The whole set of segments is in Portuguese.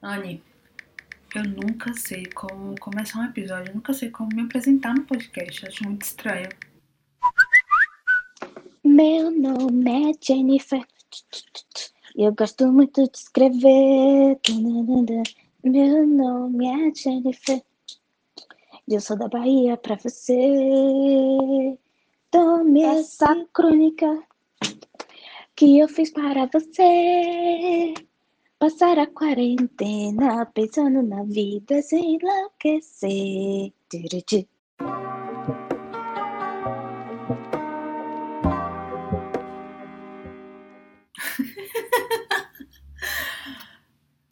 Anne, eu nunca sei como começar um episódio, eu nunca sei como me apresentar no podcast, acho muito estranho. Meu nome é Jennifer. Eu gosto muito de escrever. Meu nome é Jennifer. Eu sou da Bahia pra você. Tome essa crônica que eu fiz para você. Passar a quarentena pensando na vida sem enlouquecer.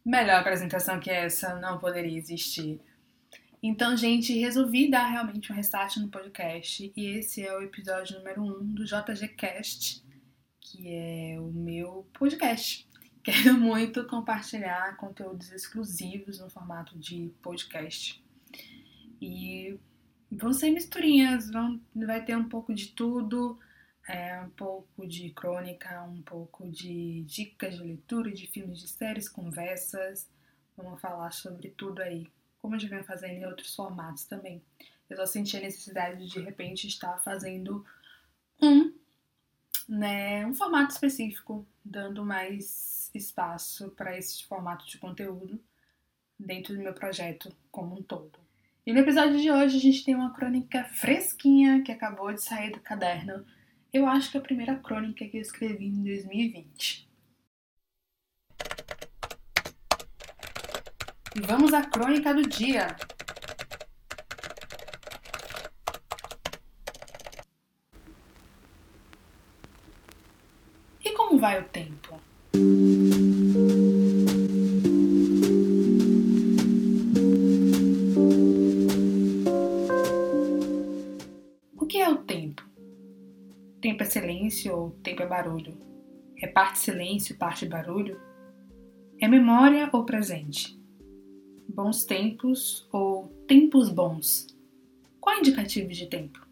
Melhor apresentação que essa não poderia existir. Então, gente, resolvi dar realmente um restart no podcast e esse é o episódio número 1 um do JGCast, que é o meu podcast. Quero muito compartilhar conteúdos exclusivos no formato de podcast. E vão ser misturinhas, vão, vai ter um pouco de tudo, é, um pouco de crônica, um pouco de dicas de leitura, de filmes, de séries, conversas. Vamos falar sobre tudo aí, como eu já venho fazendo em outros formatos também. Eu só senti a necessidade de, de repente, estar fazendo um, né, um formato específico, dando mais espaço para esse formato de conteúdo dentro do meu projeto como um todo. E no episódio de hoje a gente tem uma crônica fresquinha que acabou de sair do caderno. Eu acho que é a primeira crônica que eu escrevi em 2020. E vamos à crônica do dia. E como vai o tempo? O que é o tempo? Tempo é silêncio ou tempo é barulho? É parte silêncio, parte barulho? É memória ou presente? Bons tempos ou tempos bons? Qual é o indicativo de tempo?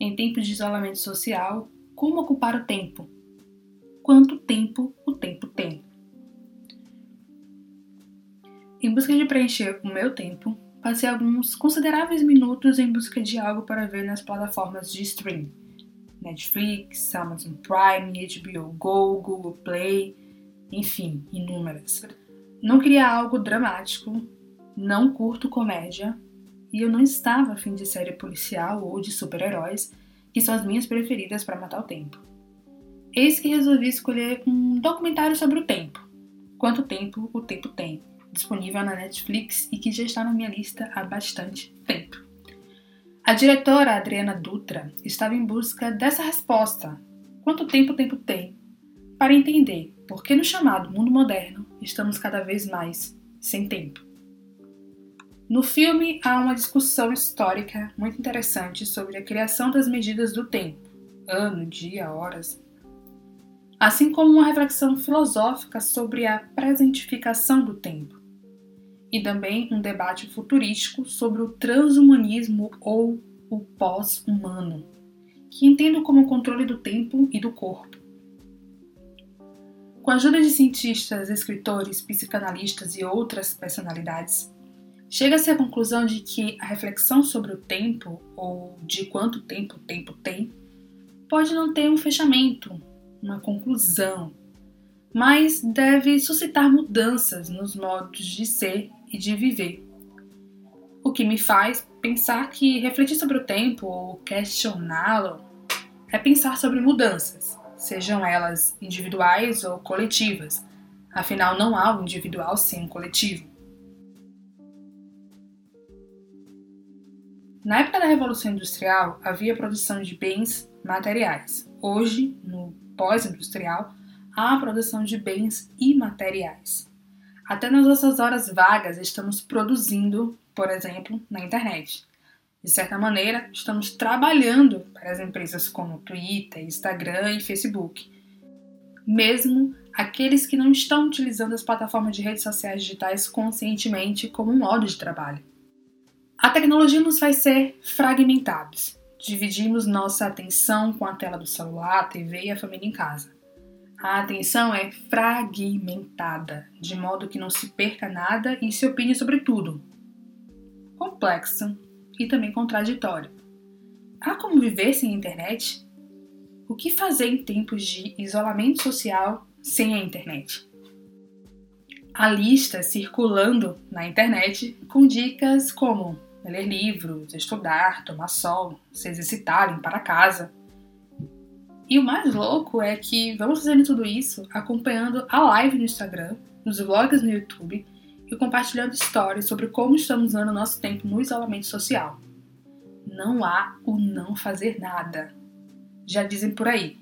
Em tempos de isolamento social, como ocupar o tempo? Quanto tempo o tempo tem. Em busca de preencher o meu tempo, passei alguns consideráveis minutos em busca de algo para ver nas plataformas de streaming. Netflix, Amazon Prime, HBO Go, Google Play, enfim, inúmeras. Não queria algo dramático, não curto comédia, e eu não estava afim de série policial ou de super-heróis, que são as minhas preferidas para matar o tempo. Eis que resolvi escolher um documentário sobre o tempo. Quanto tempo o tempo tem, disponível na Netflix e que já está na minha lista há bastante tempo. A diretora Adriana Dutra estava em busca dessa resposta: quanto tempo o tempo tem? Para entender por que no chamado mundo moderno estamos cada vez mais sem tempo. No filme há uma discussão histórica muito interessante sobre a criação das medidas do tempo, ano, dia, horas, assim como uma reflexão filosófica sobre a presentificação do tempo, e também um debate futurístico sobre o transhumanismo ou o pós-humano, que entendo como o controle do tempo e do corpo. Com a ajuda de cientistas, escritores, psicanalistas e outras personalidades, chega-se à conclusão de que a reflexão sobre o tempo, ou de quanto tempo o tempo tem, pode não ter um fechamento, uma conclusão, mas deve suscitar mudanças nos modos de ser e de viver. O que me faz pensar que refletir sobre o tempo ou questioná-lo é pensar sobre mudanças, sejam elas individuais ou coletivas. Afinal, não há um individual sem um coletivo. Na época da Revolução Industrial, havia produção de bens materiais. Hoje, no pós-industrial à produção de bens imateriais. Até nas nossas horas vagas estamos produzindo, por exemplo, na internet. De certa maneira, estamos trabalhando para as empresas como Twitter, Instagram e Facebook. Mesmo aqueles que não estão utilizando as plataformas de redes sociais digitais conscientemente como um modo de trabalho. A tecnologia nos faz ser fragmentados, Dividimos nossa atenção com a tela do celular, a TV e a família em casa. A atenção é fragmentada, de modo que não se perca nada e se opine sobre tudo. Complexo e também contraditório. Há como viver sem internet? O que fazer em tempos de isolamento social sem a internet? Há listas circulando na internet com dicas como ler livros, estudar, tomar sol, se exercitar, limpar a casa. E o mais louco é que vamos fazendo tudo isso acompanhando a live no Instagram, os vlogs no YouTube e compartilhando histórias sobre como estamos usando o nosso tempo no isolamento social. Não há o não fazer nada. Já dizem por aí: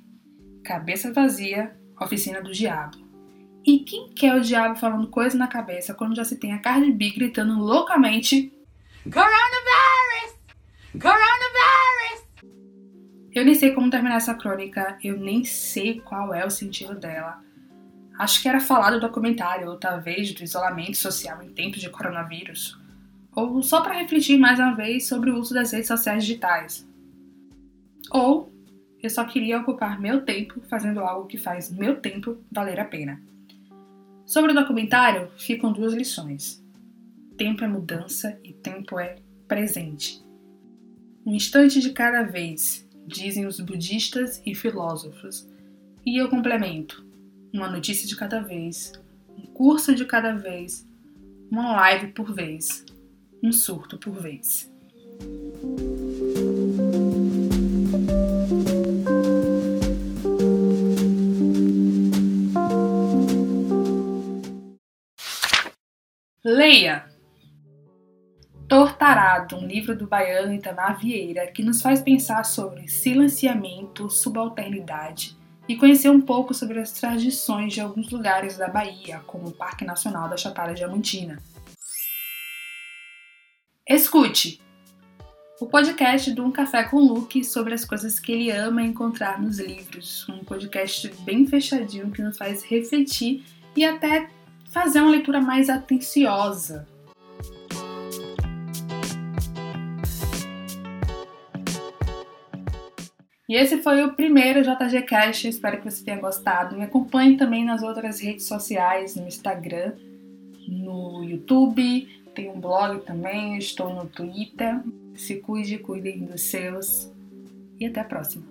cabeça vazia, oficina do diabo. E quem quer o diabo falando coisa na cabeça quando já se tem a Cardi B gritando loucamente Coronavirus! Coronavirus! Eu nem sei como terminar essa crônica, eu nem sei qual é o sentido dela. Acho que era falar do documentário, ou talvez do isolamento social em tempos de coronavírus. Ou só para refletir mais uma vez sobre o uso das redes sociais digitais. Ou eu só queria ocupar meu tempo fazendo algo que faz meu tempo valer a pena. Sobre o documentário, ficam duas lições. Tempo é mudança e tempo é presente. Um instante de cada vez, dizem os budistas e filósofos. E eu complemento: uma notícia de cada vez, um curso de cada vez, uma live por vez, um surto por vez. Leia Tortarado, um livro do baiano Itamar Vieira, que nos faz pensar sobre silenciamento, subalternidade e conhecer um pouco sobre as tradições de alguns lugares da Bahia, como o Parque Nacional da Chapada Diamantina. Escute! O podcast do Um Café com Luke sobre as coisas que ele ama encontrar nos livros. Um podcast bem fechadinho que nos faz refletir e até fazer uma leitura mais atenciosa. E esse foi o primeiro JG Cash, espero que você tenha gostado. Me acompanhe também nas outras redes sociais, no Instagram, no YouTube, tem um blog também, estou no Twitter. Se cuide, cuidem dos seus e até a próxima.